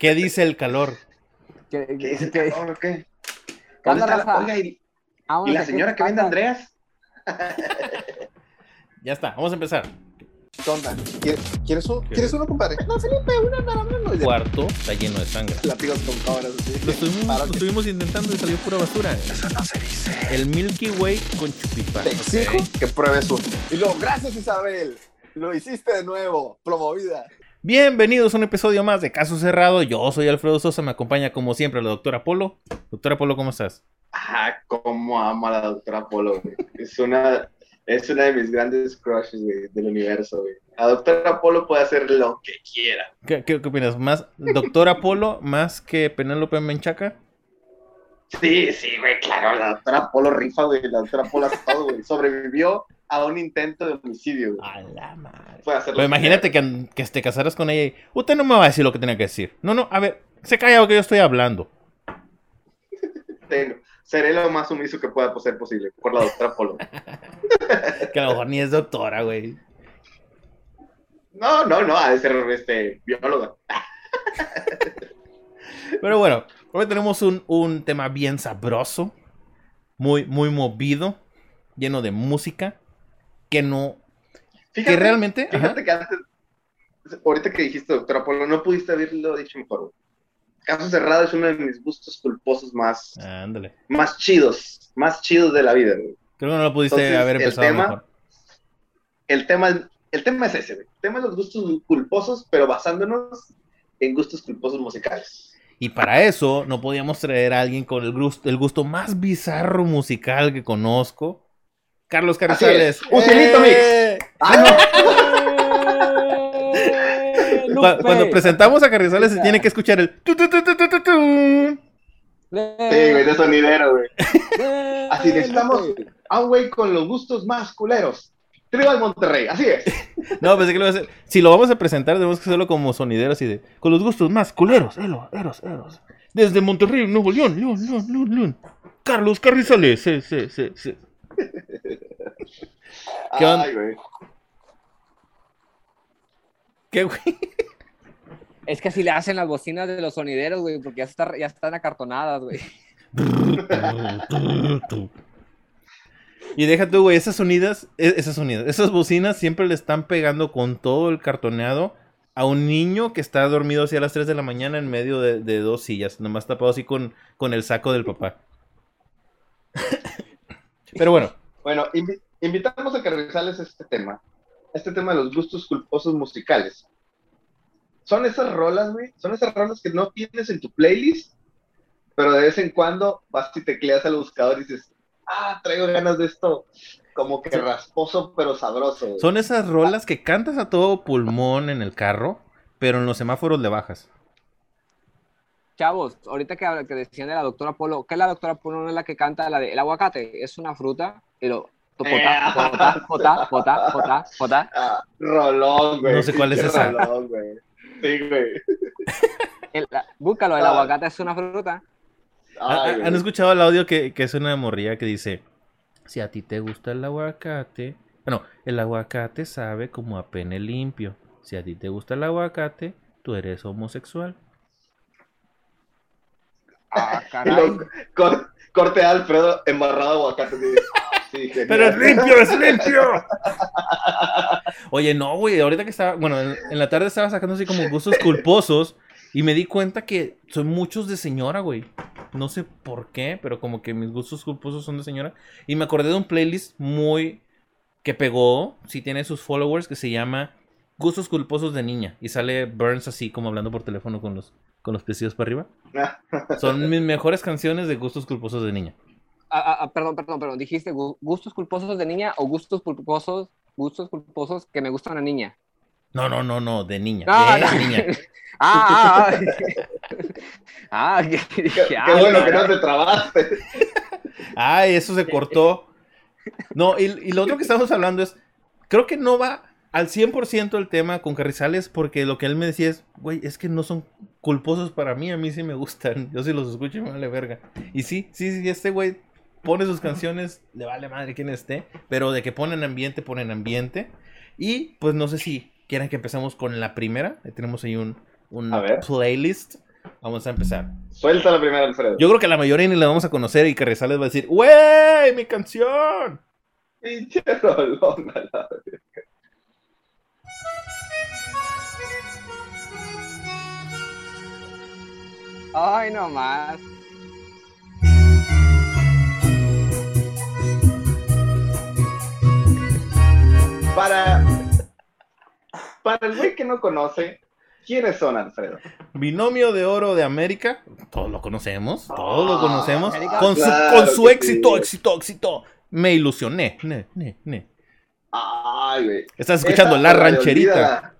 ¿Qué dice el calor? ¿Qué, ¿Qué qué- dice el o qué? ¿Qué onda, ¿Dónde está la- raza? Oiga, ¿y, la señora ¿qué que vende? Andreas? Ya está, vamos a empezar. ¿Qué onda? ¿Quieres, ¿quieres uno? ¿Qué? ¿Quieres uno, compadre? No, Felipe, una para mano. El cuarto está lleno de sangre. Platicos con cabras así. Lo estuvimos, Para lo que- estuvimos intentando y salió pura basura. El Milky Way con chupipá. Te exijo que pruebes uno. Y luego, gracias Isabel. Lo hiciste de nuevo. Promovida. Bienvenidos a un episodio más de Caso Cerrado. Yo soy Alfredo Sosa, me acompaña como siempre la doctora Polo. Doctora Polo, ¿cómo estás? Ah, cómo amo a la doctora Polo, güey. Es una, es una de mis grandes crushes, güey, del universo, güey. La doctora Polo puede hacer lo que quiera. ¿Qué, qué- qué opinas? ¿Más doctora Polo más que Penélope Menchaca? Sí, sí, güey, claro, la doctora Polo rifa, güey. La doctora Polo hace todo, güey. Sobrevivió a un intento de homicidio, güey. A la madre. Puede hacerlo. Pero imagínate que, que te casaras con ella y usted no me va a decir lo que tenía que decir. No, no, a ver, se calla que yo estoy hablando. Tengo- Seré lo más sumiso que pueda ser posible por la doctora Polo. Que a lo mejor ni es doctora, güey. No, no, no, ha de ser este, bióloga. Pero bueno, hoy tenemos un, un tema bien sabroso, muy, muy movido, lleno de música, que no, Fíjate, que realmente, ajá, Fíjate que antes, ahorita que dijiste doctora Polo, no pudiste haberlo dicho mejor. güey. Caso cerrado es uno de mis gustos culposos más, ándale. más chidos, más chidos de la vida. güey. Creo que no lo pudiste Entonces, haber el empezado tema- mejor. El tema, el tema es ese, güey. el tema es los gustos culposos, pero basándonos en gustos culposos musicales. Y para eso no podíamos traer a alguien con el gusto, el gusto más bizarro musical que conozco. Carlos Carrizales. Un celito ¡Eh! ¡Eh, Cu- Lupe! Cuando presentamos a Carrizales se tiene que escuchar el tu, tu, tu, tu, tu, tu, tu. ¡Eh, Sí, güey, de sonidero, güey. eh, Así necesitamos a un güey con los gustos más culeros. Tribal Monterrey, así es. No, pensé que lo iba a hacer. Si lo vamos a presentar, tenemos que hacerlo como sonidero así de. Con los gustos más culeros. Eros, eros, eros. Desde Monterrey, Nuevo León, León, León, León, León. Carlos Carrizales. Sí, sí, sí, sí. ¿Qué onda? Ay, güey. ¿Qué, güey? Es que así le hacen las bocinas de los sonideros, güey, porque ya, está- ya están acartonadas, güey. Y deja tú, güey, esas sonidas, e- esas sonidas, esas bocinas siempre le están pegando con todo el cartoneado a un niño que está dormido hacia las 3 de la mañana en medio de, de dos sillas, nomás tapado así con, con el saco del papá. Pero bueno, Bueno, invi- invitamos a Carrizales a este tema. Este tema de los gustos culposos musicales. Son esas rolas, güey. Son esas rolas que no tienes en tu playlist, pero de vez en cuando vas y tecleas al buscador y dices, ah, traigo ganas de esto. Como que rasposo, pero sabroso. güey. son esas rolas que cantas a todo pulmón en el carro, pero en los semáforos le bajas. Chavos, ahorita que, que decían de la doctora Polo, ¿qué es la doctora Polo? No es la que canta la de el aguacate, es una fruta, pero potá, potá, potá, potá, potá, potá. Ah, rolón, güey. No sé cuál es esa. Rolón, güey. Sí, güey. El- búscalo, el Ah. aguacate es una fruta. ¿Ha- Ay, ha- güey. ¿Han escuchado el audio que, que es una morrilla que dice, si a ti te gusta el aguacate, bueno, el aguacate sabe como a pene limpio. Si a ti te gusta el aguacate, tú eres homosexual. Ah, caray. cor- corte a Alfredo embarrado de aguacate. Sí. Pero es limpio, es limpio. Oye, no, güey, ahorita que estaba, bueno, en, en la tarde estaba sacando así como gustos culposos y me di cuenta que son muchos de señora, güey. No sé por qué, pero como que mis gustos culposos son de señora. Y me acordé de un playlist muy que pegó, si tiene sus followers, que se llama Gustos culposos de niña. Y sale Burns así como hablando por teléfono con los, con los para arriba. Son mis mejores canciones de gustos culposos de niña. Ah, ah, ah, perdón, perdón, perdón. Dijiste gu- gustos culposos de niña o gustos culposos, gustos culposos que me gusta una niña. No, no, no, no, de niña. Ah, de no. niña. Ah, ah, ah. Ah, Qué, qué ah, bueno que no te trabaste. Ay, eso se cortó. No, y, y lo otro que estamos hablando es, creo que no va al 100% el tema con Carrizales porque lo que él me decía es, güey, es que no son culposos para mí, a mí sí me gustan, yo sí los escucho y me vale verga. Y sí, sí, sí, este güey pone sus canciones, le vale madre quien esté, pero de que ponen ambiente, ponen ambiente. Y pues no sé si quieran que empecemos con la primera, Ahí tenemos ahí un, un A ver. playlist Vamos a empezar. Suelta la primera, Alfredo. Yo creo que la mayoría ni la vamos a conocer y Carrizales va a decir, ¡Wey! ¡Mi canción! Pinche rolón, a la verga. Ay, no más. Para, para el güey que no conoce, ¿quiénes son, Alfredo? Binomio de Oro de América. Todos lo conocemos. Todos lo Ah, conocemos. América. Con su, Claro con su éxito, sí. éxito, éxito. Me ilusioné. Ne, ne, ne. Ay, güey. Estás escuchando Esa La Rancherita.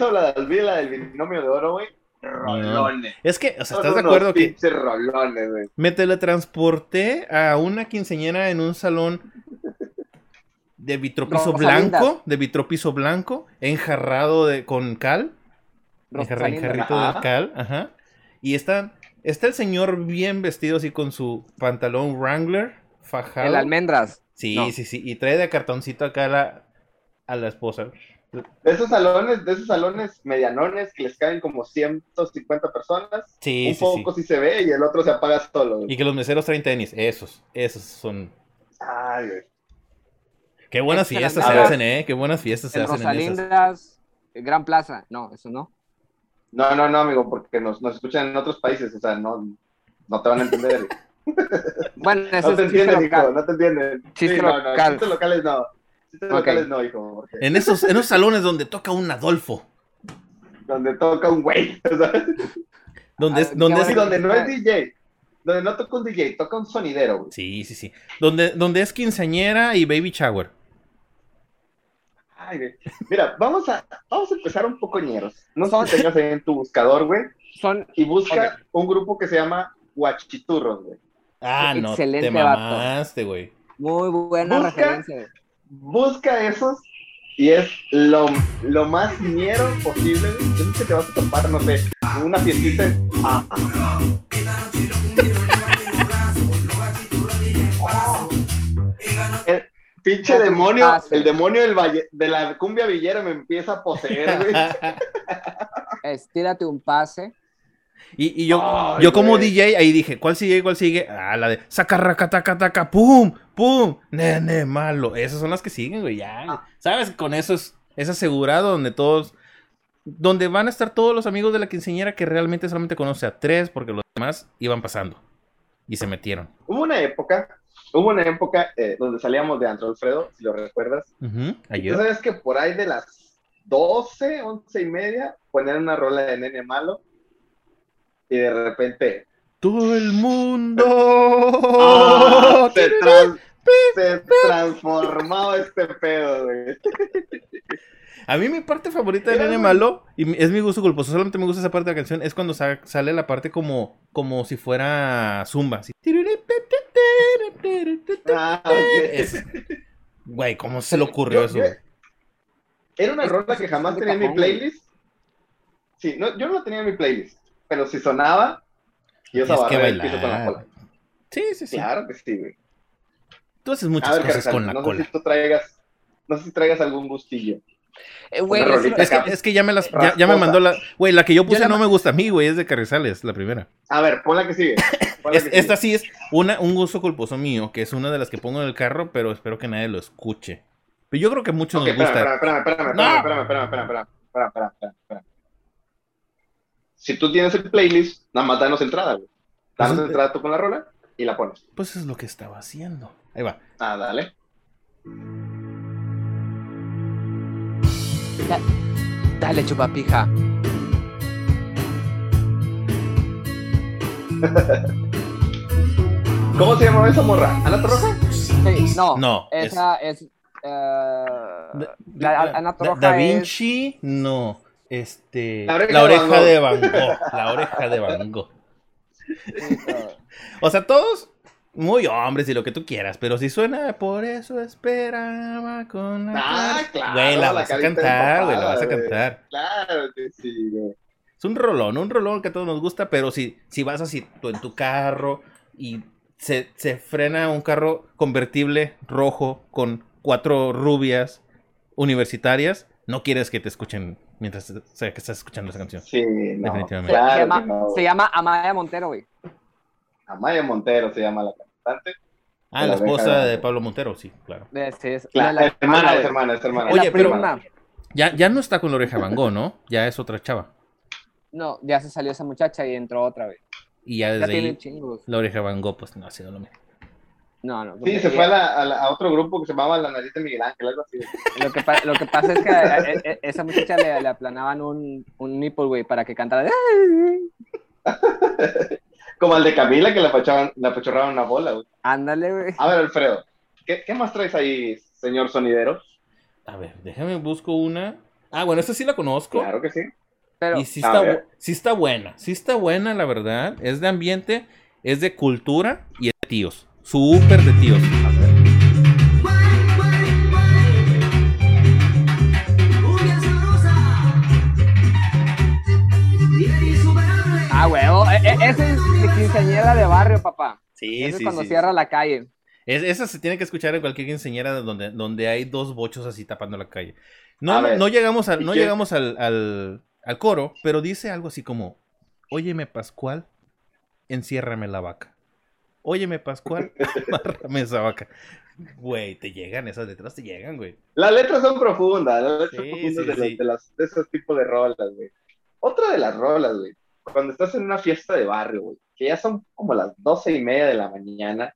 habla de olvídala del binomio de oro, güey. Rolones. Es que, o sea, Son ¿estás de acuerdo que rolones, güey. me teletransporté a una quinceañera en un salón de vitropiso Rosalinda. blanco, de vitropiso blanco, enjarrado de, con cal, enjarra- enjarrito de Ajá. cal, ajá. Y está, está el señor bien vestido así con su pantalón Wrangler, fajado. El almendras. Sí, No. sí, sí. Y trae de cartoncito acá a la, a la esposa. De esos salones, de esos salones medianones que les caen como 150 personas. Sí, un sí, poco sí se ve y el otro se apaga solo. Y que los meseros traen tenis. Esos, esos son. Ay, güey. Qué buenas fiestas se hacen, ¿eh? Qué buenas fiestas se hacen en esas. Rosalindas. Gran Plaza. No, eso no. No, no, no, amigo, porque nos, nos escuchan en otros países, o sea, no, no te van a entender. Bueno, ese No te es entienden, hijo, no te entienden. Chiste Sí, no, no, chistes locales no. Chistes Ok. locales no, hijo, porque En esos, en esos salones donde toca un Adolfo. donde toca un güey, ¿sabes? Donde Ah, es, donde es- donde no es DJ, donde no toca un DJ, toca un sonidero, güey. Sí, sí, sí. Donde, donde es quinceañera y baby shower. Ay, güey. Mira, vamos a, vamos a empezar un poco ñeros. No sé Son- si tengas ahí en tu buscador, güey, Son y busca un grupo que se llama Guachiturros, güey. Ah, no, Excelente te mamaste, güey. muy buena Busca- referencia. Busca esos y es lo, lo más ñero posible, güey. Yo sé que te vas a topar, no sé, una fiestita. en- Ah, pinche demonio, el demonio del valle, de la cumbia villera me empieza a poseer, güey. Estírate un pase. Y, y yo, Ay, yo como güey. DJ ahí dije, ¿cuál sigue? ¿Cuál sigue? Ah, la de sacarracatacataca, pum, pum, nene, malo. Esas son las que siguen, güey, ya. ¿Sabes? Con eso es, es asegurado donde todos, donde van a estar todos los amigos de la quinceañera que realmente solamente conoce a tres porque los demás iban pasando y se metieron. Hubo una época, hubo una época eh, donde salíamos de Antro Alfredo, si lo recuerdas. Ayer. sabes que por ahí de las 12, 11 y media, ponían una rola de Nene Malo y de repente Todo el mundo. ¡ah! se, trans- se transformaba este pedo, güey. A mí mi parte favorita de Era Nene Malo, y es mi gusto culposo, solamente me gusta esa parte de la canción, es cuando sa- sale la parte como, como si fuera zumba. así. Ah. Es- Güey, ¿cómo se le ocurrió Yo- eso? yo-? Era una rola que jamás tenía en mi playlist. Sí, no, yo no la tenía en mi playlist, pero si sonaba, yo estaba el piso con la bailar. cola. Sí, sí, sí. Claro que sí, güey. Tú haces muchas ver, cosas con la no sé cola. si tú traigas, no sé si traigas algún gustillo. Eh, güey, es- que, es que ya me las, ya, ya me mandó la. Güey, la que yo puse no me gusta a mí, güey, es de Carrizales, la primera. A ver, pon la que sigue. pon la Es- que esta sigue. sí es una, un gusto culposo mío, que es una de las que pongo en el carro, pero espero que nadie lo escuche. Pero yo creo que a muchos Ok, nos gusta. espérame, espérame, espérame, No. espérame, espérame, espérame, espérame, espérame, espérame, espérame, espérame. Si tú tienes el playlist, nada más danos entrada, güey. Danos Pues, entrada tú con la rola y la pones. Pues es lo que estaba haciendo. Ahí va. Ah, dale. Dale, chupapija. ¿Cómo se llama esa morra? ¿Ana Roja? Sí, no, No, Esa es. eh, Da, la Da- Ana Da- Torroja Da es- Vinci, no. Este. La oreja La de oreja Van Gogh. de Van Gogh. La oreja de Van Gogh. sí, O sea, todos muy hombres y lo que tú quieras, pero si suena, por eso esperaba con la. Ah, claro, Güey, la la vas a cantar, güey, la vas a cantar. Claro que sí, güey. Es un rolón, un rolón que a todos nos gusta, pero si, si vas así tú en tu carro y se, se frena un carro convertible rojo con cuatro rubias universitarias, no quieres que te escuchen mientras o sea, que estás escuchando esa canción. Sí, no, Definitivamente. Se, claro se que llama, no. se llama Amaya Montero, güey. Amaya Montero se llama la cantante. Ah, la esposa de- de Pablo Montero, sí, claro. Eh, sí, es- la- la- hermana, es hermana, es hermana. Oye, pero-. Ya, ya no está con la oreja Van Gogh, ¿no? Ya es otra chava. No, ya se salió esa muchacha y entró otra vez. Y ya Ya desde tiene ahí, chingos. la oreja Van Gogh, pues no ha sido lo mismo. No, no. Sí, porque se fue a, la- a la- a otro grupo que se llamaba La Nariz de Miguel Ángel, algo así. Lo que, pa- lo que pasa es que a, a- a- esa muchacha le, le aplanaban un, un nipple, güey, para que cantara. Como al de Camila que le apachaban- le una bola, güey. Ándale, güey. A ver, Alfredo, ¿qué, qué más traes ahí, señor sonidero? A ver, déjame busco una. Ah, bueno, esta sí la conozco. Claro que sí. Pero, Y sí está, sí está buena. Sí está buena, la verdad. Es de ambiente, es de cultura y es de tíos. Súper de tíos. Quinceañera de barrio, papá. Sí, Ese es sí, cuando sí. cierra la calle. Es- esa se tiene que escuchar en cualquier quinceañera donde, donde hay dos bochos así tapando la calle. No, A no, ver, no llegamos, al, ¿y no llegamos al, al, al coro, pero dice algo así como, óyeme Pascual, enciérrame la vaca. Óyeme Pascual, amárrame esa vaca. Güey, te llegan, esas letras te llegan, güey. Las letras son profundas, las letras Sí, profundas sí, de, los- sí. de las- de esos tipos de rolas, güey. Otra de las rolas, güey. Cuando estás en una fiesta de barrio, güey, que ya son como las doce y media de la mañana,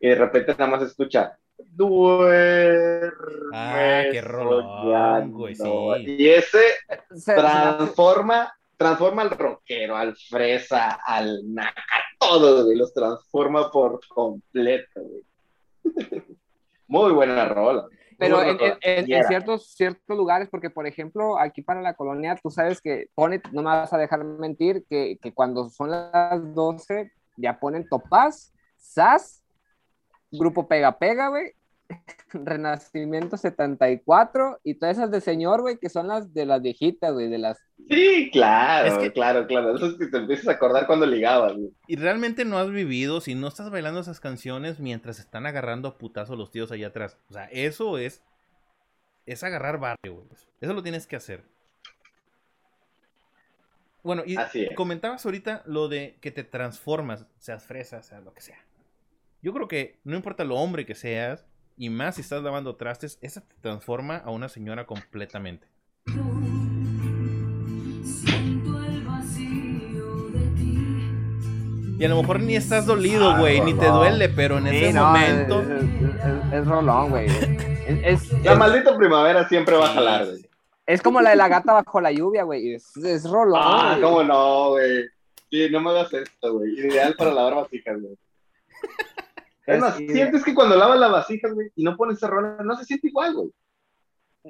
y de repente nada más escucha, duerme. Ah, qué rolón, güey, sí. Y ese Se- se- transforma, transforma al rockero, al fresa, al naca, todo, güey, los transforma por completo, güey. Muy buena rola. Pero en, ciertos, ciertos lugares, porque por ejemplo, aquí para la colonia, tú sabes que pone, no me vas a dejar mentir, que, que cuando son las 12 ya ponen Topaz, SAS, Grupo Pega Pega, güey, Renacimiento 74 y todas esas de señor, güey, que son las de las viejitas, güey, de las... Sí, claro, Es que- claro, claro. Eso es que te empiezas a acordar cuando ligabas, güey. Y realmente no has vivido si no estás bailando esas canciones mientras están agarrando a putazo los tíos allá atrás. O sea, eso es. Es agarrar barrio, güey. Eso lo tienes que hacer. Bueno, y comentabas ahorita lo de que te transformas, seas fresa, seas lo que sea. Yo creo que no importa lo hombre que seas, y más si estás lavando trastes, esa te transforma a una señora completamente. Y a lo mejor ni estás dolido, Ah, güey, ni te duele, pero en ese Sí, no, momento. Es, es- es- es rolón, güey. Es, La maldita primavera siempre va a jalar, güey. es como la de la gata bajo la lluvia, güey. Es, es rolón. Ah, cómo no, güey. Sí, no me hagas esto, güey. Ideal para lavar vasijas, güey. Es más, Sí. sientes que cuando lavas las vasijas, güey, y no pones esa rola, no se siente igual, güey.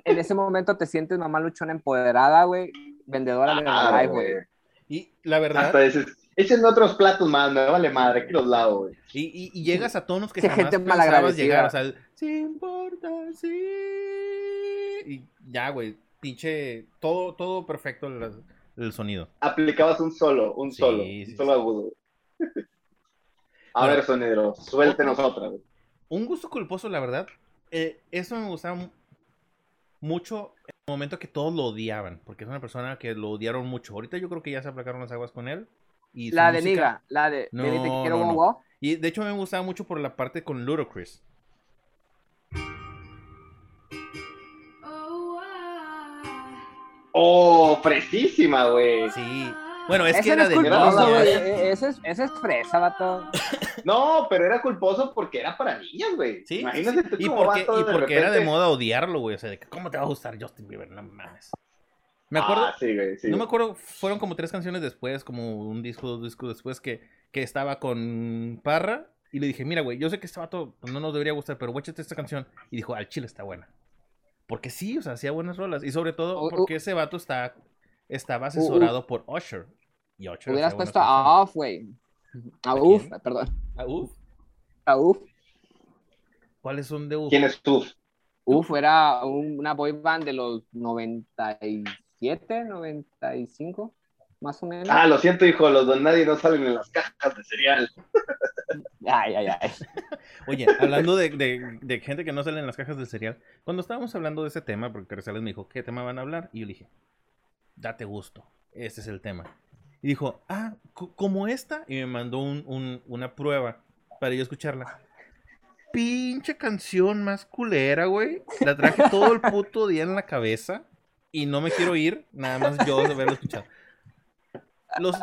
En ese momento te sientes mamá luchona empoderada, güey. Vendedora de Ah, life, güey. Y la verdad, Hasta dices, échenme otros platos más, me vale madre, aquí los lavo, güey. y, y- y llegas a tonos que Qué jamás gente pensabas llegar, o sea, el, sin importa, sí. Y ya, güey, pinche, todo, todo perfecto el, el sonido. Aplicabas un solo, un Sí, solo, sí, un solo agudo. A Bueno. ver, sonidero, suéltenos otra, güey. Un gusto culposo, la verdad, eh, eso me gustaba mu- mucho en el momento que todos lo odiaban, porque es una persona que lo odiaron mucho. Ahorita yo creo que ya se aplacaron las aguas con él. Y La de música- Niga, la de No, te quiero no, no. Y de hecho me gustaba mucho por la parte con Ludacris. Oh, fresísima, güey. Sí. Bueno, es Ese que no era es de culposo, güey. E- Ese es, ese es fresa, vato. No, pero era culposo porque era para niñas, güey. Sí, Imagínate sí, tú. Y cómo porque, vato y de porque era de moda odiarlo, güey. O sea, de que, ¿cómo te va a gustar Justin Bieber? No mames. Me acuerdo, Ah, sí, güey, sí. no me acuerdo, fueron como tres canciones después, como un disco, dos discos después, que, que estaba con Parra. Y le dije, mira, güey, yo sé que este vato pues, no nos debería gustar, pero güey, échate esta canción. Y dijo, al chile está buena. Porque sí, o sea, hacía buenas rolas. Y sobre todo porque ese vato está, estaba asesorado por Usher. Y Usher Hubieras puesto a Off, güey. A ¿A Uf, perdón. Ah, uf. A Uf. ¿Cuáles son de Uf? ¿Quién es tú? Uf era un- una boy band de los 97, 95, más o menos. Ah, lo siento, hijo, los don nadie no salen en las cajas de cereal. Ay, ay, ay. Oye, hablando de, de- de gente que no sale en las cajas del cereal, cuando estábamos hablando de ese tema, porque Carrizales me dijo, ¿qué tema van a hablar? Y yo le dije, date gusto, ese es el tema. Y dijo, ah, co- como esta, y me mandó un- un- una prueba para yo escucharla. Pinche canción más culera, güey. La traje todo el puto día en la cabeza y no me quiero ir, nada más yo de haberlo escuchado. Los,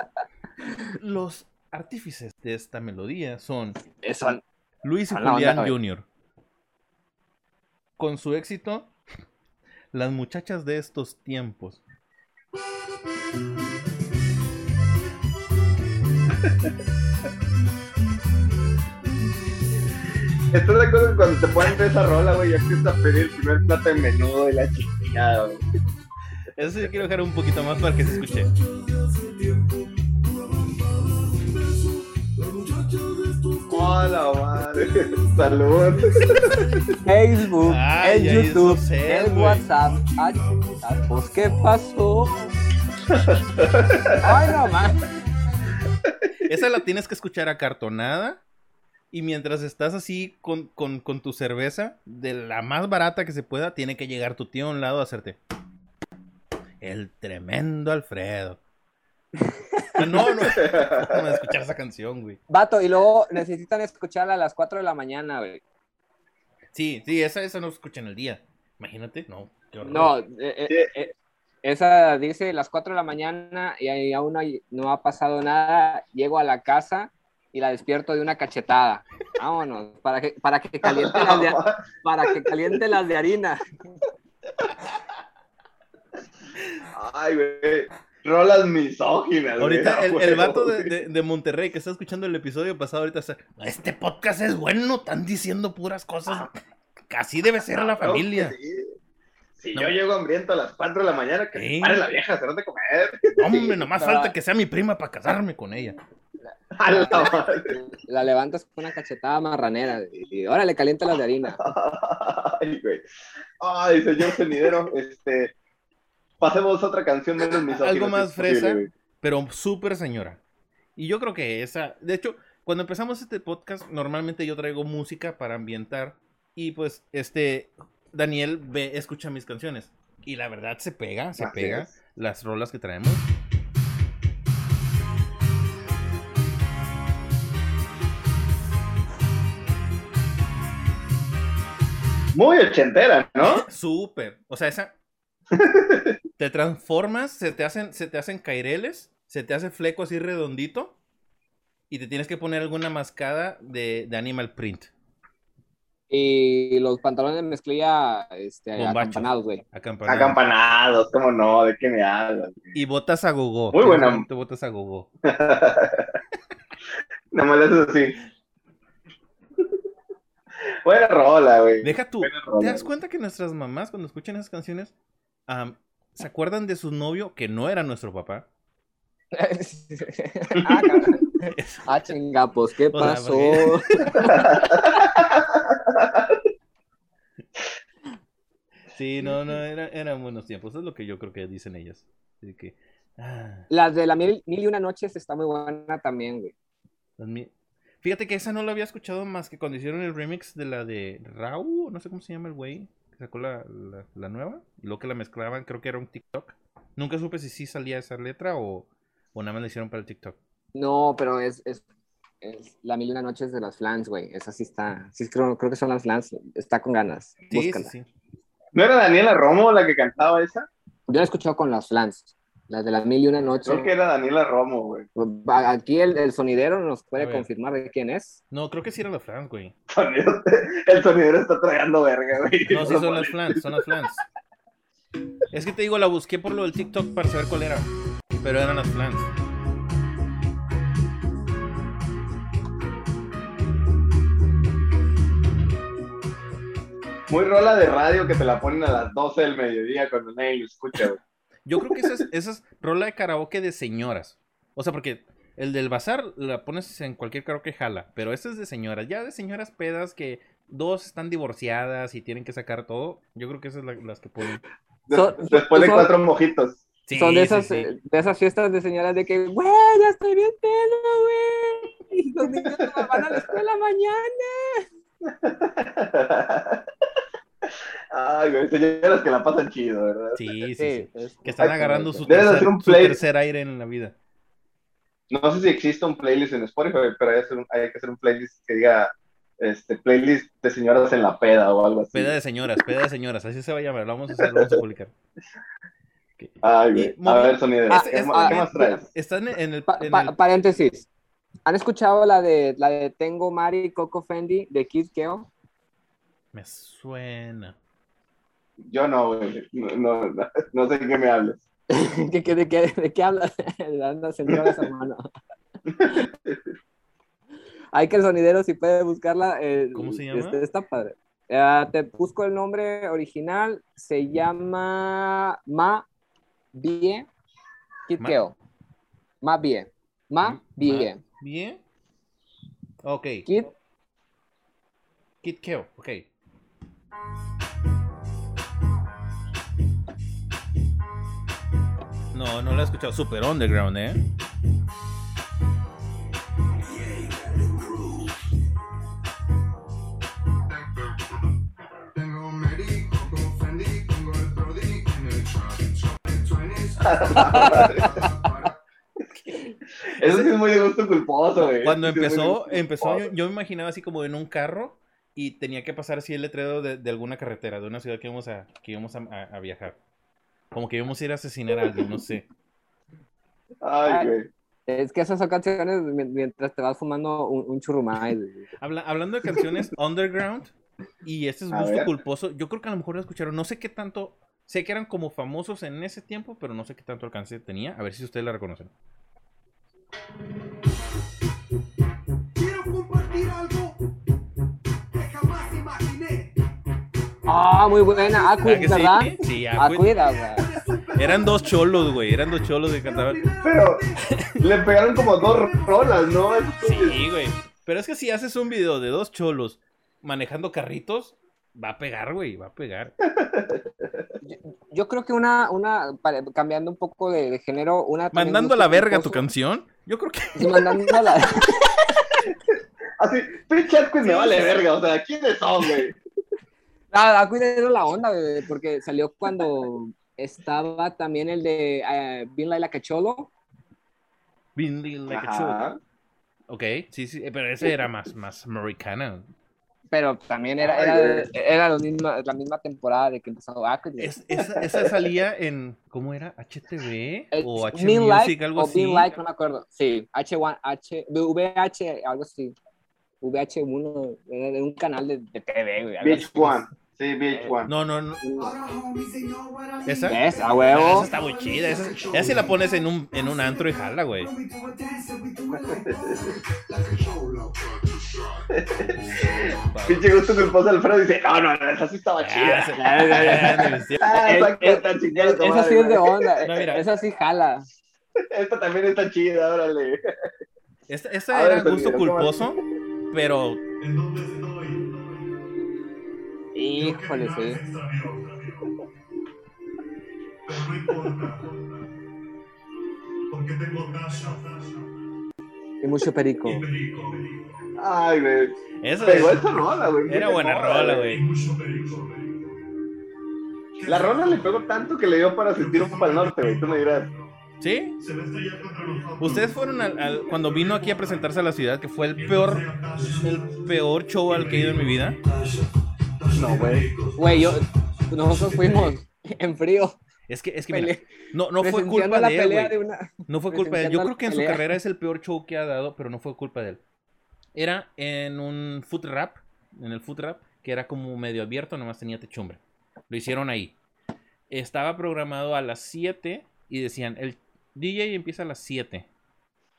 los artífices de esta melodía son Eso, Luis y Julián. Jr. Con su éxito, las muchachas de estos tiempos. ¿Estás de acuerdo que cuando te ponen esa rola, güey, ya empiezas a pedir el primer plato de menudo de la chingada, güey? Eso sí quiero dejar un poquito más para que se escuche. ¡Hola, madre! ¡Salud! Facebook, Ay, hizo YouTube, güey. WhatsApp. Ay, pues, ¿qué pasó? Ay, no más. Esa la tienes que escuchar acartonada. Y mientras estás así con, con- con tu cerveza, de la más barata que se pueda, tiene que llegar tu tío a un lado a hacerte. El tremendo Alfredo. No, no, no. Escuchar esa canción, güey. Vato, y luego necesitan escucharla a las 4 de la mañana, güey. Sí, sí, esa, esa no se escucha en el día. Imagínate, no. qué horror. No, eh, eh, eh, esa dice las 4 de la mañana y ahí aún no, hay- no ha pasado nada. Llego a la casa y la despierto de una cachetada. Vámonos, para que, para que caliente las de, para que caliente las de harina. Ay, güey. Rolas misóginas, güey. Ahorita el, el vato de, güey. de- de Monterrey que está escuchando el episodio pasado, ahorita está. Este podcast es bueno, están diciendo puras cosas. Así debe ser la familia. sí. Si No. yo llego hambriento a las 4 de la mañana, que se pare la vieja, se de comer. Hombre, nomás No. falta que sea mi prima para casarme con ella. La levantas con una cachetada marranera y, y órale, calienta las de harina. Ay, güey. Ay, señor sonidero, este. Pasemos a otra canción menos misógina. Algo más posible, fresa. Pero súper señora. Y yo creo que esa. De hecho, cuando empezamos este podcast, normalmente yo traigo música para ambientar. Y pues, este. Daniel ve, escucha mis canciones. Y la verdad se pega, se Así pega. es. Las rolas que traemos. Muy ochentera, ¿no? Súper. O sea, esa. te transformas, se te hacen, se te hacen caireles, se te hace fleco así redondito. Y te tienes que poner alguna mascada de, de animal print. Y los pantalones de mezclilla este, acampanados, güey. Acampanado. Acampanados, ¿cómo no? ¿De qué me hablas? Y botas a gogo. Muy buena. Simplemente botas a gogo. Nada más eso así. Buena rola, güey. Deja tú. ¿Te das cuenta que nuestras mamás, cuando escuchan esas canciones, se acuerdan de su novio que no era nuestro papá? ah. Ah, chinga, pues, ¿qué O sea, pasó? Sí, no, no, era- eran buenos tiempos. Es lo que yo creo que dicen ellas. Así que. ah, Las de la mil, mil y una noches está muy buena también, güey. Fíjate que esa no la había escuchado más que cuando hicieron el remix de la de Rau, no sé cómo se llama el güey, que sacó la, la, la nueva, y luego que la mezclaban, creo que era un TikTok. Nunca supe si sí salía esa letra o, o nada más la hicieron para el TikTok. No, pero es, es, es la mil y una noches de las flans, güey. Esa sí está. Sí, creo, creo que son las flans. Está con ganas. Sí, sí, Búscala. sí. ¿No era Daniela Romo la que cantaba esa? Yo la he escuchado con las flans. Las de las mil y una noches. Creo que era Daniela Romo, güey. Aquí el, el sonidero nos puede confirmar de quién es. No, creo que sí era la Flans, güey. El sonidero está tragando verga, güey. No, sí son las Flans, son las Flans. Es que te digo, la busqué por lo del TikTok para saber cuál era. Pero eran las Flans. Muy rola de radio que te la ponen a las 12 del mediodía cuando nadie lo escucha, güey. Yo creo que esa es, esa es rola de karaoke de señoras. O sea, porque el del bazar la pones en cualquier karaoke jala, pero esta es de señoras. Ya de señoras pedas que dos están divorciadas y tienen que sacar todo. Yo creo que esas son la- las que ponen. Después de cuatro mojitos. Sí, Son de esas, sí. eh, de esas fiestas de señoras de que, güey, ya estoy bien pedo, güey. Y los niños van a la escuela mañana. Ay, güey, señoras que la pasan chido, ¿verdad? Sí, sí, sí. Sí, es- Que están agarrando su tercer, hacer un su play- tercer aire en la vida. No sé si existe un playlist en Spotify, pero hay, que hacer un- hay que hacer un playlist que diga este playlist de señoras en la peda o algo así. Peda de señoras, peda de señoras, así se va a llamar. Lo vamos a hacer, lo vamos a publicar. Ay, Y. A ver, sonido. Ah, ¿Qué, es- más, es- qué más traes? Están en el. Pa- en pa- el- paréntesis. ¿Han escuchado la de la de Tengo Mari Coco Fendi de Kid Keo? Me suena. Yo no, güey. No, no, sé de qué me hables. ¿Qué, qué- de, qué, ¿De qué habla? Anda señora esa mano. Hay que el sonidero si puede buscarla. eh, ¿Cómo se llama? este, está padre. Eh, te busco el nombre original. Se llama Ma Bien Kid Ma- Bien. Ma Bien. ¿Bien? Ok. Kid Kid Keo, ok. No, no lo he escuchado. Super underground, ¿eh? Eso sí es muy de gusto culposo, güey. Cuando muy de empezó, empezó yo, yo me imaginaba así como en un carro y tenía que pasar así el letrero de, de alguna carretera, de una ciudad que íbamos a, que íbamos a, a- a viajar. Como que íbamos a ir a asesinar a alguien, no sé. Ay, güey. Es que esas son canciones mi- mientras te vas fumando un, un churrumay. Habla- hablando de canciones underground, y este es gusto culposo, yo creo que a lo mejor lo escucharon, no sé qué tanto, sé que eran como famosos en ese tiempo, pero no sé qué tanto alcance tenía, a ver si ustedes la reconocen. Ah, muy buena. ¿Verdad Aquid, que sí? ¿verdad? Sí, Aquid. Aquid, güey. Eran dos cholos, güey, eran dos cholos que cantaban. Pero le pegaron como dos rolas, ¿no? Sí, güey. Pero es que si haces un video de dos cholos manejando carritos, va a pegar, güey, va a pegar. Yo creo que una, una para- cambiando un poco de, de género, una. Mandando a la verga tu canción. Yo creo que. Sí, mandando a la. Así, pinche me vale verga. O sea, ¿quiénes son, güey? Ah, Aquid era la onda, güey, porque salió cuando estaba también el de eh, Being Like a Cholo. Been like a cholo. Ajá. Ok, sí, sí, pero ese era más, más americana. Pero también era, era, era lo misma- la misma temporada de que empezó Aquid. güey. Es- esa, esa salía en. ¿Cómo era? ¿HTV? Eh, ¿O H Music? Like algo o así. Like, no me acuerdo. Sí, H1, H, VH, algo así. VH1, era de un canal de, de TV, güey. algo Beach así. One. Sí, Beach One. No, no, no. Mean. ¿Esa? ¿Ves? A Ah, huevo. esa está muy chida. Esa, esa sí la pones en un, en un antro y jala, güey. Pinche gusto culposo Alfredo dice, no, no, no, esa sí estaba Ah, chida. esa- ah, sí. Ah, Eh, eh, es de onda. No, mira. Esa sí jala. Esta también está chida, órale. Esta, esta era gusto Sergio, ¿cómo culposo, pero ¿En dónde estoy? Híjole, sí. Pero no importa. Porque tengo Y mucho perico. y Perico. Ay, güey. eso Pegó es- esa rola, güey. era buena rola, güey. Y mucho Perico. La rola le pegó tanto que le dio para sentir un para el norte, güey. Tú me dirás. ¿Sí? Ustedes fueron al, al- cuando vino aquí a presentarse a la ciudad, que fue el peor, el peor show al que he ido en mi vida. No, güey. Güey, yo, nosotros fuimos en frío. Es que, es que mira, no, no fue culpa de él, de una. No fue culpa de él. Yo creo que en su pelea. carrera es el peor show que ha dado, pero no fue culpa de él. Era en un foot rap, en el foot rap, que era como medio abierto, nomás tenía techumbre. Lo hicieron ahí. Estaba programado a las 7 y decían, el DJ empieza a las 7.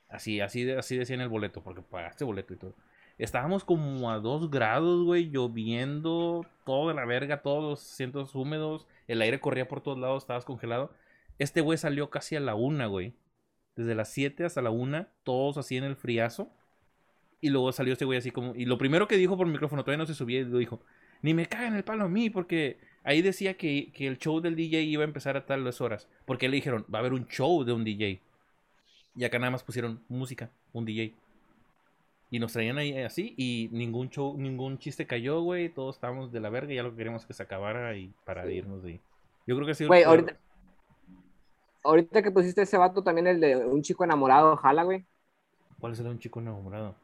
Así, así, así decía en el boleto, porque pagaste boleto y todo. Estábamos como a 2 grados, güey, lloviendo, todo de la verga, todos los asientos húmedos, el aire corría por todos lados, estabas congelado. Este güey salió casi a la una, güey. Desde las 7 hasta la una, todos así en el friazo. Y luego salió este güey así como. Y lo primero que dijo por micrófono, todavía no se subía, y dijo: Ni me cagan el palo a mí, porque ahí decía que, que el show del DJ iba a empezar a tales horas. Porque le dijeron: Va a haber un show de un DJ. Y acá nada más pusieron música, un DJ. Y nos traían ahí así y ningún show, ningún chiste cayó, güey. Todos estábamos de la verga y ya lo que queríamos es que se acabara y para irnos de ahí. Yo creo que sí. Güey, ahorita, ahorita que pusiste ese vato también el de un chico enamorado, jala, güey. ¿Cuál será un chico enamorado?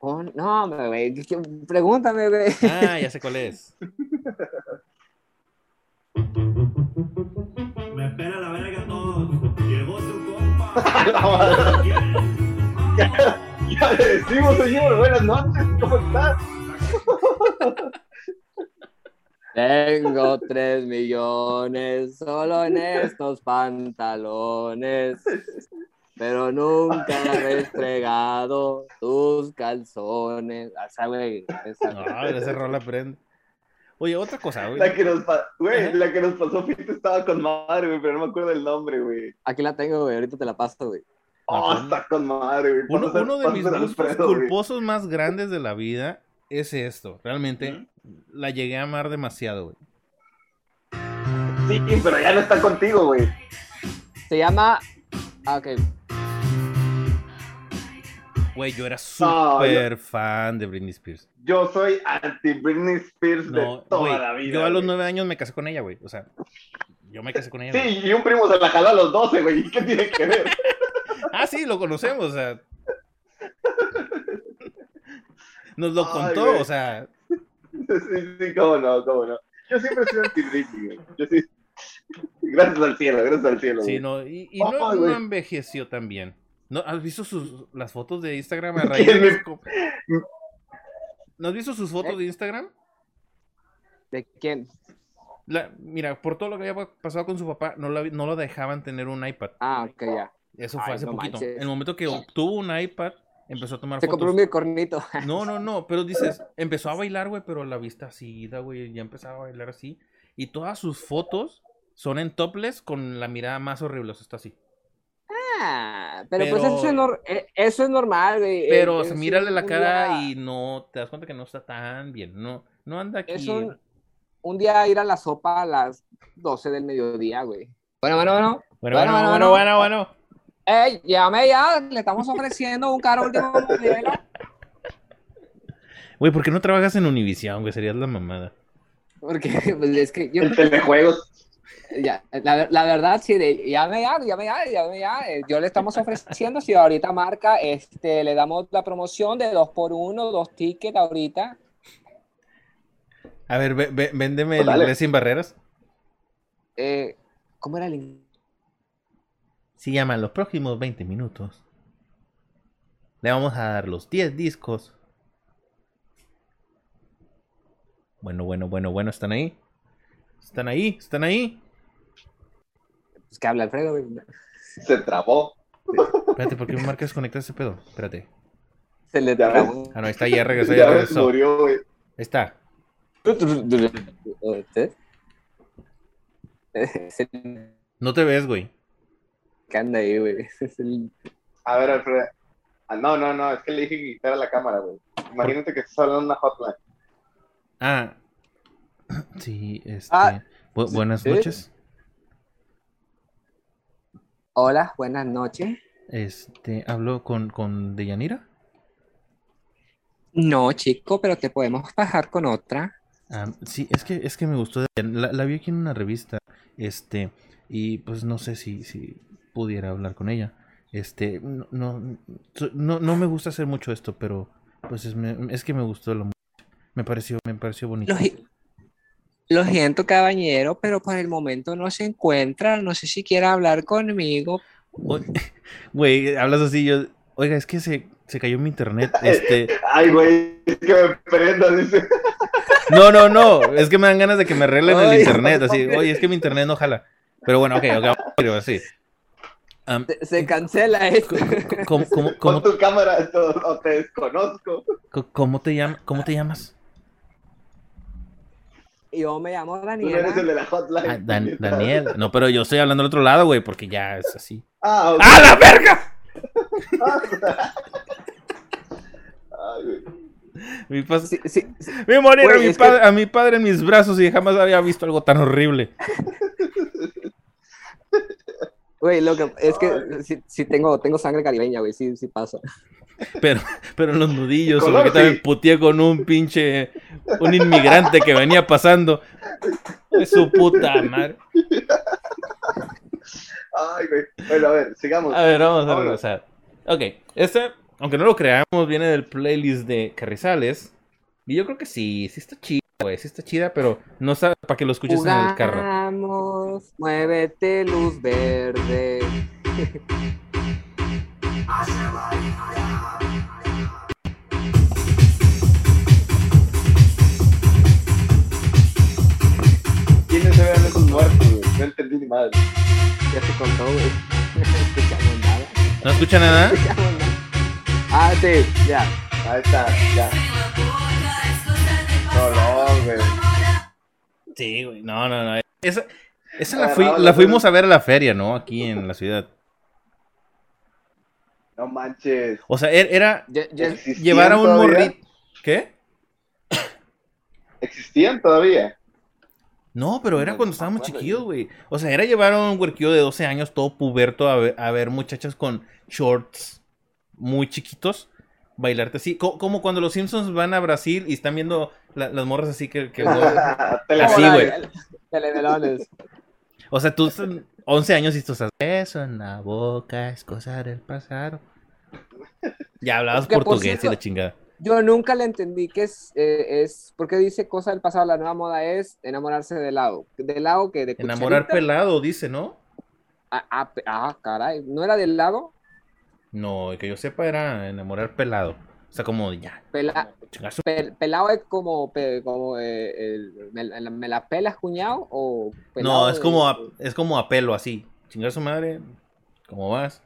Oh, no, güey, ¿qué- qué- pregúntame, güey. Ah, ya sé cuál es. Me espera la verga todos. Llegó tu compa. Ya le decimos, señor, buenas noches, ¿cómo estás? Tengo tres millones solo en estos pantalones, pero nunca he estregado tus calzones. Ah, esa, güey, esa. No, ese rol aprende. Oye, otra cosa, güey. La que nos, pa- güey, la que nos pasó Fito estaba con madre, güey, pero no me acuerdo el nombre, güey. Aquí la tengo, güey, ahorita te la paso, güey. Oh, Ajá. está con madre, güey. Uno, de mis gustos Alfredo, güey. culposos más grandes de la vida es esto. Realmente la llegué a amar demasiado, güey. Sí, pero ya no está contigo, güey. Se llama. Ah, ok. Güey, yo era No, súper fan de Britney Spears. Yo soy anti Britney Spears No, de toda güey, la vida. yo a los nueve años me casé con ella, güey. O sea, yo me casé con ella. güey. Sí, y un primo se la jaló a los 12, güey. ¿Y qué tiene que ver? Ah, sí, lo conocemos, o sea. Nos lo Ay, contó, güey. o sea. Sí, sí, cómo no, cómo no. Yo siempre he sido anti Britney, güey. Yo sí. Gracias al cielo, gracias al cielo. Sí, güey. no, y, y no, Ay, no envejeció tan bien. ¿No, ¿Has visto sus, las fotos de Instagram a raíz de ¿Quién los me- co- ¿No has visto sus fotos ¿Eh? de Instagram? ¿De quién? La- mira, por todo lo que había pasado con su papá, no, la- no lo dejaban tener un iPad. Ah, ok, ya. Eso fue Ay, hace no poquito. manches. En el momento que obtuvo un iPad, empezó a tomar Se compró un fotos. bicornito. No, no, no, pero dices, empezó a bailar, güey, pero la vista así, güey, ya empezaba a bailar así. Y todas sus fotos son en topless con la mirada más horrible, o sea, está así. Ah, pero, pues eso es, eh, eso es normal, güey. Pero Eh, se mírale la cara día- y no, te das cuenta que no está tan bien, no, no anda aquí. Es un, un día ir a la sopa a las 12 del mediodía, güey. Bueno, bueno, bueno. Bueno, Bueno, bueno, bueno, bueno, bueno, bueno. Ey, llame ya, le estamos ofreciendo un carro último modelo. Güey, ¿por qué no trabajas en Univision, güey? Serías la mamada. Porque pues, es que yo, En telejuegos. ya, la, la verdad, sí, de, llame ya, llame ya, llame ya. eh, Yo le estamos ofreciendo, si ahorita marca, este, le damos la promoción de dos por uno, dos tickets ahorita. A ver, ve- ve- véndeme el Dale. inglés sin barreras. Eh, ¿Cómo era el inglés? Se llama Los próximos 20 minutos. Le vamos a dar los 10 discos. Bueno, bueno, bueno, bueno, ¿están ahí? ¿Están ahí? ¿Están ahí? Pues que habla Alfredo, güey. Se trabó. Espérate, ¿por qué me marcas desconectar ese pedo? Espérate. Se le trabó. Ah, no, está, ya regresó, Ya ya regresó. Ahí murió, güey. está. No te ves, güey. Que anda ahí, güey. Es el- A ver, Alfredo. Ah, no, no, no, es que le dije que quitara la cámara, güey. Imagínate que estás hablando en una hotline. Ah. Sí, este. Ah, bu- buenas sí. noches. Hola, buenas noches. Este, hablo con, con Deyanira. No, chico, pero te podemos bajar con otra. Ah, sí, es que, es que me gustó. La, la vi aquí en una revista. Este, y pues no sé si, si pudiera hablar con ella. Este, no, no, no, no me gusta hacer mucho esto, pero pues es, me- es que me gustó lo me pareció, me pareció bonito. Lo, si- lo siento, caballero, pero por el momento no se encuentra. No sé si quiere hablar conmigo. Güey, hablas así, yo, oiga, es que se, se cayó mi internet. Este, Ay, güey, es que me prenda, dice. no, no, no, es que me dan ganas de que me arreglen el internet, así, oye, es que mi internet no jala. Pero bueno, ok, ok, así. Se, se cancela esto. ¿cómo, cómo, tu cámara o, o te desconozco. co- cómo te llama, cómo te llamas? Yo me llamo Tú no eres el Daniela. de la hotline. Ah, Dan- Daniel. No, pero yo estoy hablando al otro lado, güey, porque ya es así. Ah, ok. ¡A la verga! Ay, güey. Mi, pas- Sí, sí, sí. vi morir a, mi que- padre, a mi padre en mis brazos y jamás había visto algo tan horrible. Güey, lo que es que sí, sí tengo, tengo sangre caribeña, güey. Sí, sí pasa. Pero, pero en los nudillos, Color, porque también puteé con un pinche, un inmigrante que venía pasando. Es su puta madre. Ay, güey. Bueno, a ver, sigamos. A ver, vamos a Vámonos. regresar. Ok, este, aunque no lo creamos, viene del playlist de Carrizales. Y yo creo que sí, sí está chida, güey, sí está chida, pero no sabe para que lo escuches en el carro. Jugamos, muévete luz verde. ¿Quiénes se vean esos muertos, güey? No entendí ni madre. Ya se contó, güey. No escuchamos nada. ¿No escucha nada? No escuchamos nada. Ah, sí, ya. Ahí está, ya. Sí, güey, no, no, no. Esa, esa la, Ah, fui- la fuimos a ver a la feria, ¿no? Aquí en la ciudad. No manches. O sea, er- era Ya- ya- ¿Existían llevar a un morrito. ¿Qué? ¿Existían todavía? No, pero era No, cuando estábamos chiquillos, güey. O sea, era llevar a un huerquillo de 12 años, todo puberto, a ver, a ver muchachas con shorts muy chiquitos, bailarte así. Co- como cuando los Simpsons van a Brasil y están viendo la- las morras así que... que- Así, güey. Telemelones. o sea, tú estás 11 años y tú estás... Eso en la boca es cosa del pasado. Ya hablabas por portugués y la chingada. Yo nunca le entendí que es, eh, es, ¿por qué dice cosa del pasado? La nueva moda es enamorarse de helado. ¿De helado que ¿De Enamorar cucharita? pelado, dice, ¿no? Ah, ah, ah, caray, ¿no era de helado? No, que yo sepa era enamorar pelado. O sea, como ya, Pela, pelado es como, pe- como eh, el- me, la- me la pelas, cuñado? O pelado No, es como a, es como a pelo así. Chingar su madre. ¿Cómo vas?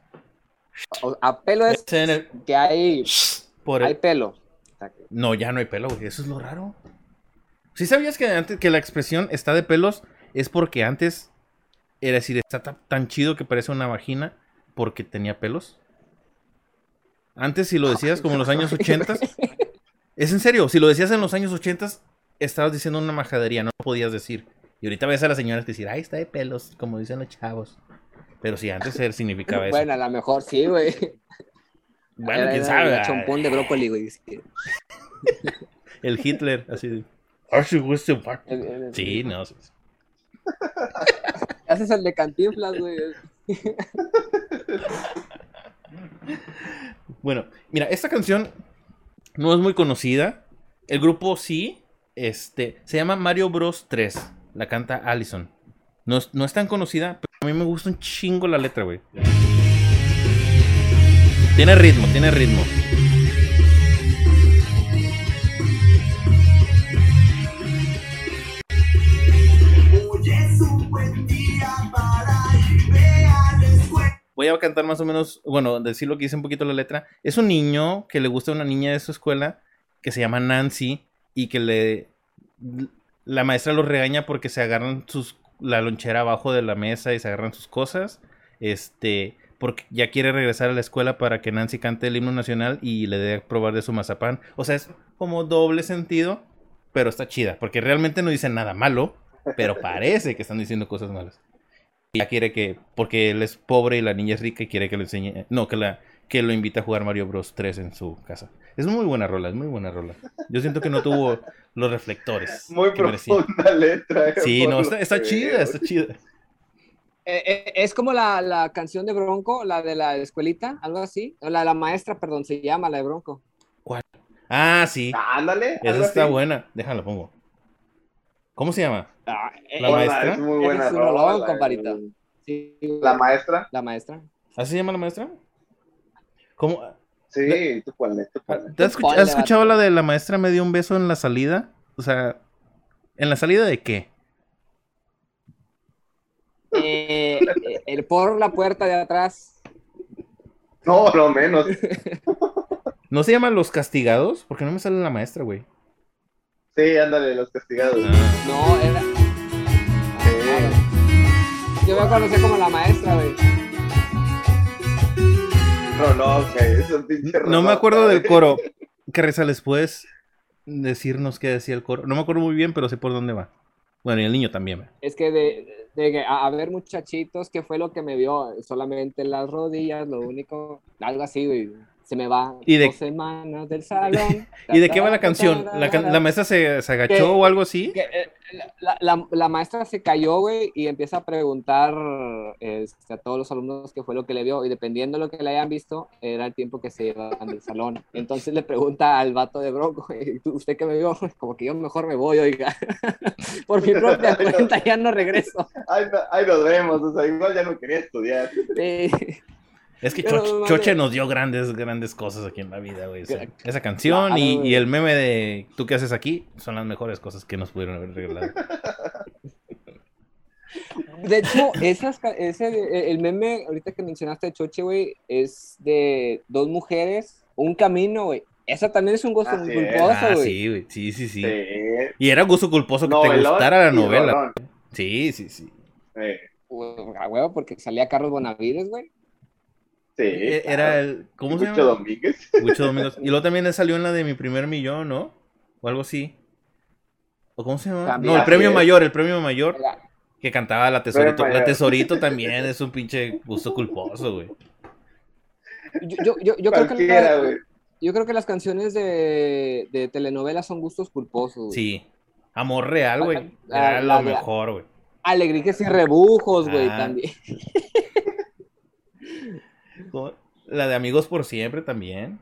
o- a pelo es el- que hay, por el- hay pelo. No, ya no hay pelo, güey. Eso es lo raro. ¿Sí sabías que antes que la expresión está de pelos es porque antes era decir, está ta- tan chido que parece una vagina porque tenía pelos? Antes si lo decías como en los años 80, es en serio, si lo decías en los años 80 estabas diciendo una majadería, no lo podías decir. Y ahorita ves a las señoras que decir, "Ay, está de pelos", como dicen los chavos. Pero sí, antes significaba eso. Bueno, a lo mejor sí, güey. Bueno, quién sabe. el Chompón de brócoli, güey. El Hitler, así de. "Ah, sí, este va-". El- el- Sí, no. sí. Haces el de cantinflas, güey. Bueno, mira, esta canción no es muy conocida. El grupo sí. Este, se llama Mario Bros 3. La canta Allison. No es, no es tan conocida, pero a mí me gusta un chingo la letra, güey. Tiene ritmo, tiene ritmo. Voy a cantar más o menos, bueno, decir lo que dice un poquito la letra. Es un niño que le gusta a una niña de su escuela que se llama Nancy y que le la maestra los regaña porque se agarran sus la lonchera abajo de la mesa y se agarran sus cosas. Este, porque ya quiere regresar a la escuela para que Nancy cante el himno nacional y le dé a probar de su mazapán. O sea, es como doble sentido, pero está chida, porque realmente no dicen nada malo, pero parece que están diciendo cosas malas. Y ya quiere que, porque él es pobre y la niña es rica y quiere que le enseñe, no, que la que lo invita a jugar Mario Bros 3 en su casa. Es muy buena rola, es muy buena rola. Yo siento que no tuvo los reflectores Muy profunda letra. eh, Sí, no, está, chida, está chida. Eh, eh, es como la, la canción de Bronco, la de la escuelita, algo así. O La, la maestra, perdón, se llama la de Bronco. Ah, sí. Ándale. Esa está así. buena. Déjala, pongo. ¿Cómo se llama? Ah, eh, La eh, maestra. Es muy buena es un rolón, rola, compadita. güey. sí, La maestra. la maestra. ¿Así se llama la maestra? ¿Cómo? Sí, tú cuál, tú Ah, cuál. ¿Te has, escuch- Ponle, has escuchado la de la maestra me dio un beso en la salida? O sea, ¿en la salida de qué? Eh, eh, el por la puerta de atrás. No, no menos. ¿No se llama Los Castigados? Porque no me sale la maestra, güey. Sí, ándale, los castigados. Ah, No, era. Sí. Yo me conocía como la maestra, güey. Rolón, güey. Es un pinche no me acuerdo del coro. ¿Qué Rezales puedes decirnos qué decía el coro? No me acuerdo muy bien, pero sé por dónde va. Bueno, y el niño también. güey. Es que de, de que a, a ver, muchachitos, ¿qué fue lo que me vio? Solamente las rodillas, lo único. Algo así, güey. Se me van ¿Y de- dos semanas del salón. ¿Y de qué va la canción? ¿La, la maestra se, se agachó Que- o algo así? Que, eh, la, la- la maestra se cayó, güey, y empieza a preguntar este, a todos los alumnos qué fue lo que le vio, y dependiendo de lo que le hayan visto, era el tiempo que se iban del salón. Entonces le pregunta al vato de Bronco, güey, "¿Tú- ¿usted qué me vio? Como que yo mejor me voy, oiga. Por mi propia cuenta ya no regreso. Ahí nos vemos, o sea, igual ya no quería estudiar. Sí. Es que Choche, nos dio grandes, grandes cosas aquí en la vida, güey. O sea, esa canción Claro, y, güey. y el meme de ¿Tú qué haces aquí? Son las mejores cosas que nos pudieron haber regalado. De hecho, esas, ese, eh, el meme, ahorita que mencionaste de Choche, güey, es de dos mujeres, un camino, güey. Esa también es un gozo Así es. culposo, Ah, güey. sí, güey. Sí, sí, sí. Sí. Y era gusto culposo que te gustara la novela. Sí, sí, sí. Eh, huevo, porque salía Carlos Bonavides, güey. Sí. E- Era el. ¿Cómo se Mucho llama? Domínguez. Huicho Domingos. Y luego también le salió en la de mi primer millón, ¿no? O algo así. ¿O cómo se llama? También. No, el premio es. mayor, el premio mayor. Era- Que cantaba la tesorito. La tesorito también es un pinche gusto culposo, güey. Yo, yo, yo, yo creo que la- yo creo que las canciones de, de telenovelas son gustos culposos. güey. Sí. Amor real, güey. La- Era la- lo mejor, güey. Alegrías y rebujos, güey, Ah. también. La de amigos por siempre también.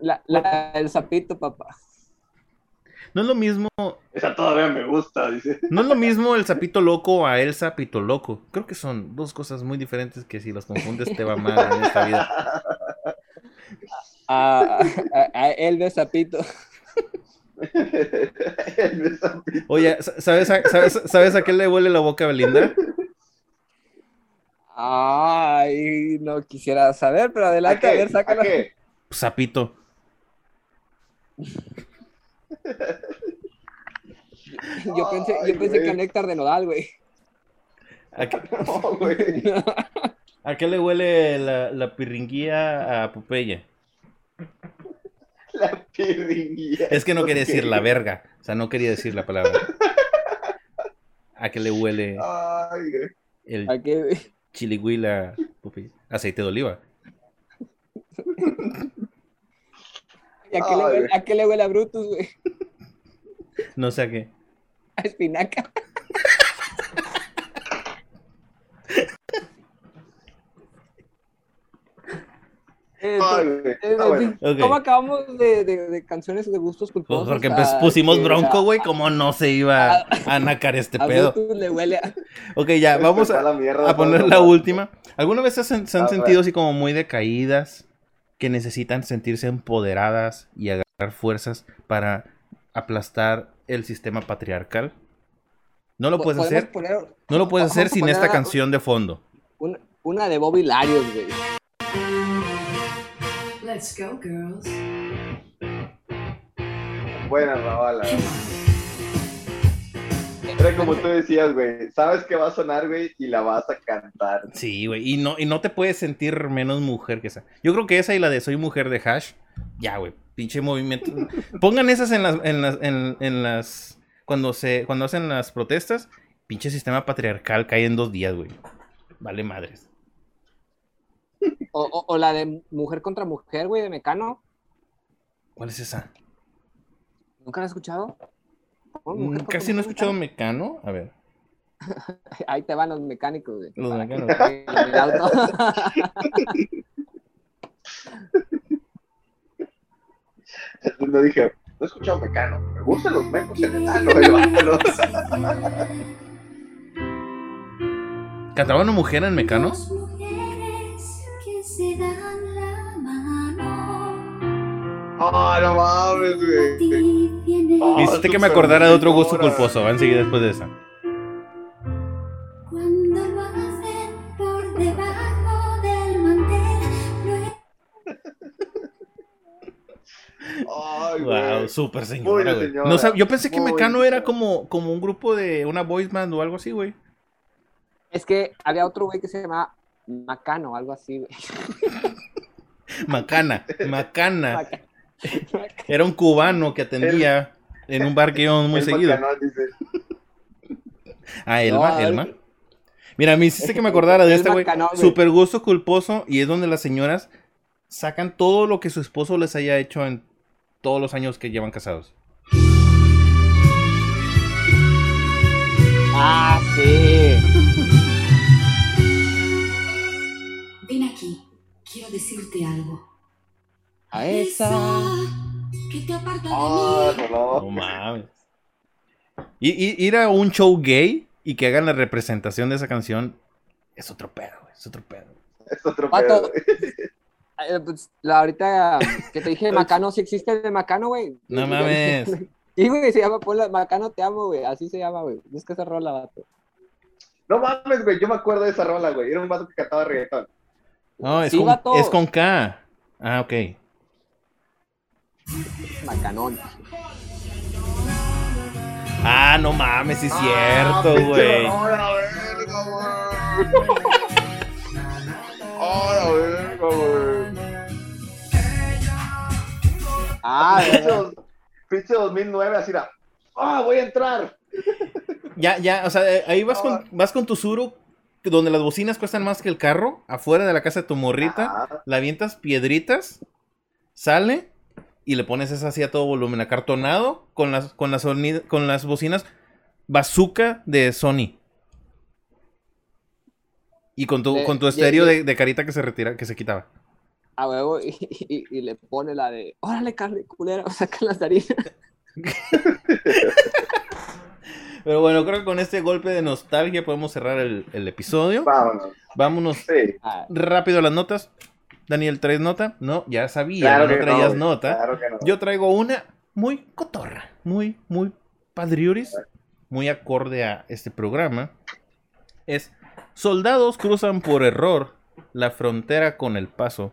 La, la- el sapito, papá. No es lo mismo, Esa todavía me gusta, dice. no es lo mismo el sapito loco a el sapito loco. Creo que son dos cosas muy diferentes que si las confundes te va mal en esta vida. A, a, a él de sapito. El beso. Oye, ¿sabes a, sabes, ¿sabes a qué le huele la boca a Belinda? Ay, no quisiera saber, pero ¿A adelante, a, qué? ver, sácalo. ¿A qué? Sapito. Yo pensé, Ay, yo pensé güey. que a néctar de nodal, güey. ¿A qué, No, güey. a qué le huele la, la pirringuía a Popeye? La pirringuilla. Es que no quería decir la verga. O sea, no quería decir la palabra. ¿A qué le huele Ay, güey. el ¿A qué? Chiliguila Popeye? Aceite de oliva. ¿Y a qué, le huele, a qué le huele a Brutus, güey? No sé a qué. A espinaca. Eh, pues, eh, Ah. ¿Cómo acabamos de, de- de canciones de gustos culposos? Porque a- empe- pusimos que bronco, a- güey. ¿Cómo no se iba a nacar este A pedo? Brutus le huele a... Ok, ya, vamos a, la mierda a poner la última. ¿Alguna vez se, han- se han A sentido ver. así como muy decaídas? Que necesitan sentirse empoderadas y agarrar fuerzas para aplastar el sistema patriarcal. No lo puedes hacer. poner No lo puedes hacer a sin poner esta a- canción de fondo. una, una de Bobby Larios, güey. Let's go, girls. Buena Ravala. Era como tú decías, güey. Sabes que va a sonar, güey, y la vas a cantar. Sí, güey. Y no, y no te puedes sentir menos mujer que esa. Yo creo que esa y la de Soy Mujer de Hash. Ya, güey. Pinche movimiento. Pongan esas en las, en las, en, en las. Cuando se. Cuando hacen las protestas. Pinche sistema patriarcal cae en dos días, güey. Vale madres. O, o- o la de Mujer contra Mujer, güey, de Mecano. ¿Cuál es esa? ¿Nunca la has escuchado? No, Mm, Casi no he escuchado Mecano. A ver. Ahí te van los mecánicos, güey. Los el auto. Entonces dije, no he escuchado Mecano. Me gustan los mecos en enano, güey. vámonos. ¿Cantaba una mujer en Mecano? Ah, no mames, güey. Oh, Hiciste que me acordara de otro gusto culposo. Va enseguida después de esa. Ay, Wow, güey. súper señora, señora. No yo pensé que Muy Mecano era como, como un grupo de una voice band o algo así, güey. es que había otro güey que se llamaba Macano, algo así, güey. Macana, Macana. Maca- Era un cubano que atendía en un bar que íbamos muy El seguido. Bacanal, dice. Ah, Elma, No, Elma. el- Mira, me hiciste que me acordara de Es este, güey. Super gusto culposo. Y es donde las señoras sacan todo lo que su esposo les haya hecho en todos los años que llevan casados. Ah, sí. Ven aquí, quiero decirte algo. A esa. que te aparta de Ah, mí. no, No mames. Y, y- ir a un show gay y que hagan la representación de esa canción es otro pedo, güey. Es otro pedo. Es otro pedo. Eh, pues, la, ahorita que te dije de Macano, sí existe de Macano, güey. No mames. Sí, güey, se llama ponle, Macano te amo, güey. Así se llama, güey. Busca esa rola, vato. No mames, güey. Yo me acuerdo de esa rola, güey. Era un vato que cantaba reggaetón. No, es, Sí, con, vato. es con K. Ah, ok. Macanón. Ah, no mames, sí es cierto, pinche güey. rola, verga, güey. Ah, la verga, güey. Ah, Pinche ¿verdad? dos- Pinche 2009, así era. ¡Ah, voy a entrar! Ya, ya, o sea, eh, ahí vas con, vas con tu Zuru, donde las bocinas cuestan más que el carro, afuera de la casa de tu morrita, Ah, la avientas piedritas, sale y le pones esa así a todo volumen, acartonado, con las, con las, con las bocinas bazooka de Sony. Y con tu, De- con tu estéreo de- de, de carita que se retira, que se quitaba. A huevo, y, y- y le pone la de, órale, carne culera, saca las narices. Pero bueno, creo que con este golpe de nostalgia podemos cerrar el, el episodio. vámonos. Vámonos Sí. Ah, rápido a las notas. Daniel, ¿traes nota? No, ya sabía, Claro no que traías güey, nota. Claro que no. Yo traigo una muy cotorra, muy, muy padriuris, muy acorde a este programa. Es, soldados cruzan por error la frontera con El Paso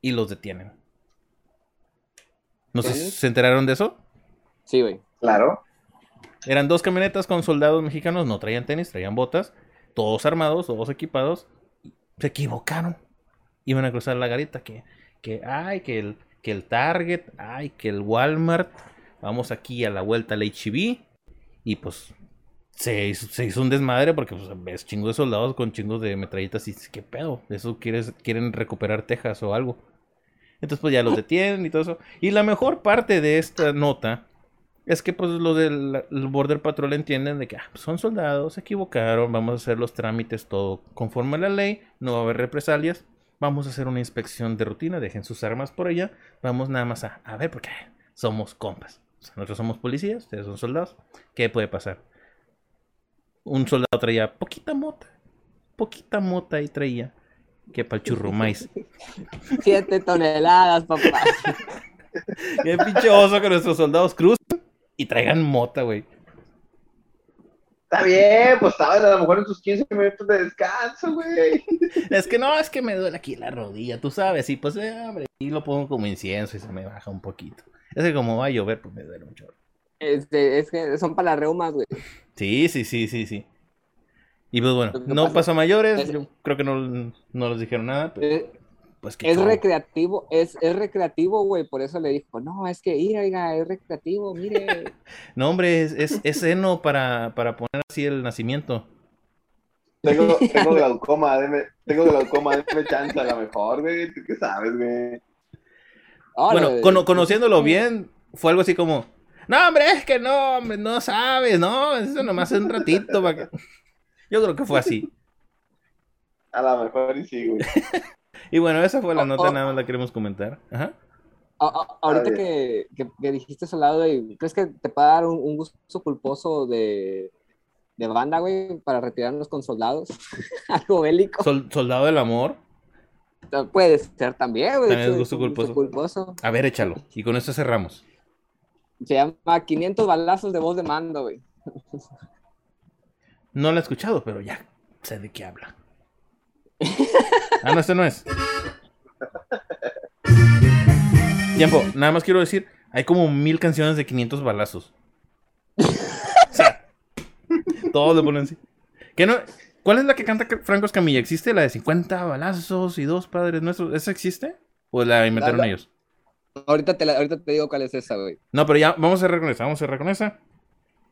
y los detienen. ¿No sé si ¿Sí? se enteraron de eso? sí, güey. Claro. Eran dos camionetas con soldados mexicanos, no traían tenis, traían botas, todos armados, todos equipados. Se equivocaron. Iban a cruzar la garita que, que ay, que el, que el Target, ay, que el Walmart. Vamos aquí a la vuelta al HB. Y pues se hizo, se hizo un desmadre porque pues, ves chingos de soldados con chingos de metralletas y ¿qué pedo? ¿Eso quieres, quieren recuperar Texas o algo? Entonces pues ya los detienen y todo eso. Y la mejor parte de esta nota es que pues los del el Border Patrol entienden de que ah, pues, son soldados, se equivocaron, vamos a hacer los trámites todo conforme a la ley, no va a haber represalias, vamos a hacer una inspección de rutina, dejen sus armas por allá, vamos nada más a, a ver porque somos compas. O sea, nosotros somos policías, ustedes son soldados. ¿Qué puede pasar? Un soldado traía poquita mota, poquita mota ahí traía, que para el churro maíz. Siete toneladas, papá. Qué pinche oso que nuestros soldados crucen y traigan mota, güey. Está bien, pues estaban a lo mejor en sus 15 minutos de descanso, güey. Es que no, es que me duele aquí la rodilla, tú sabes, y pues, eh, hombre, y lo pongo como incienso y se me baja un poquito. Es que como va a llover, pues me duele mucho. Este, es que son para las reumas, güey. Sí, sí, sí, sí, sí. Y pues bueno, no pasa pasó a mayores, es- yo creo que no, no les dijeron nada, pero Es, pues que es recreativo, es, es recreativo, güey. Por eso le dijo, no, es que, mira, oiga, es recreativo, mire. No, hombre, es, es, es seno para, para poner así el nacimiento. Tengo, tengo glaucoma, deme, tengo glaucoma, deme chance a lo mejor, güey. ¿Tú qué sabes, güey? Bueno, cono- conociéndolo bien, fue algo así como, no, hombre, es que no, hombre, no sabes, no, eso nomás es un ratito. para que-". Yo creo que fue así. A lo mejor y sí, güey. Y bueno, esa fue la Oh, nota, oh. nada más la queremos comentar. Ajá. A- ahorita que, que, que dijiste eso al lado, güey, ¿crees que te puede dar un, un gusto culposo de, de banda, güey, para retirarnos con soldados? Algo bélico. Sol- soldado del amor. Puede ser también, güey. También es un gusto culposo. culposo. A ver, échalo. Y con esto cerramos. Se llama 500 balazos de voz de mando, güey. No lo he escuchado, pero ya sé de qué habla. Ah, no, este no es. Tiempo, nada más quiero decir, hay como mil canciones de 500 balazos. O sea, todos le ponen así. ¿Qué no? ¿Cuál es la que canta Franco Escamilla? ¿Existe la de 50 balazos y dos padres nuestros? ¿Esa existe? ¿O la inventaron La- la- ellos? Ahorita te, la- ahorita te digo cuál es esa, güey. No, pero ya vamos a cerrar con esa, vamos a cerrar con esa.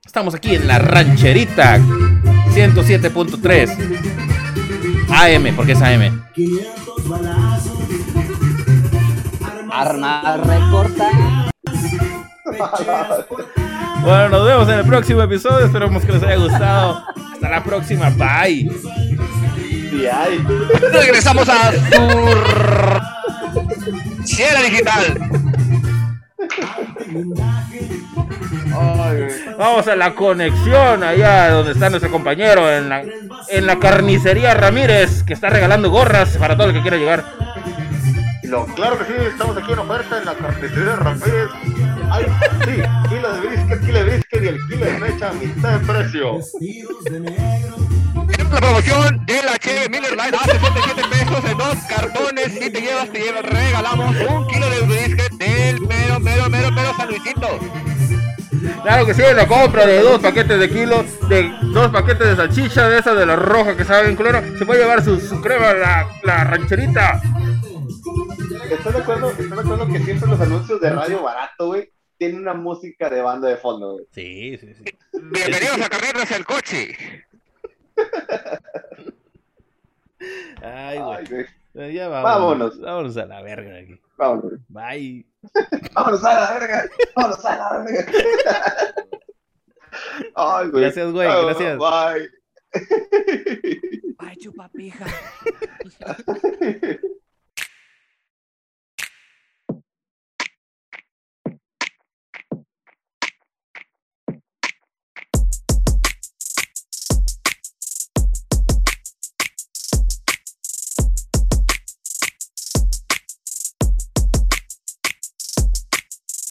Estamos aquí en la rancherita 107.3 AM, porque es AM. Arma recorta. Bueno, nos vemos en el próximo episodio. Esperamos que les haya gustado. Hasta la próxima. Bye. Regresamos a Sierra Digital. Ay. Vamos a la conexión allá donde está nuestro compañero en la, en la carnicería Ramírez que está regalando gorras para todo el que quiera llegar. Lo, claro que sí, estamos aquí en oferta en la carnicería Ramírez. Ay, sí, kilo de brisket, kilo de brisket y el kilo de mecha a mitad de precio. La promoción de la Cheve Miller Lite a 67 pesos en dos cartones. Si te llevas, te llevas, regalamos un kilo de brisket del mero, mero, mero, mero San Luisito. Claro que sí, la compra de dos paquetes de kilos, de dos paquetes de salchicha, de esa de la roja que sabe bien culero, se puede llevar su, su crema, la, la rancherita. ¿Estás de acuerdo? ¿Estás de acuerdo que siempre los anuncios de radio barato, güey, tienen una música de banda de fondo, güey? Sí, sí, sí. Bienvenidos a Carreras el Coche. Ay, Ay, güey. güey. Eh, Ya vámonos. Vámonos. Vámonos a la verga aquí. Vámonos. Bye. Vámonos a la verga. Vámonos a la verga. Ay, güey. Gracias, güey, gracias. Bye. Ay, chupapija.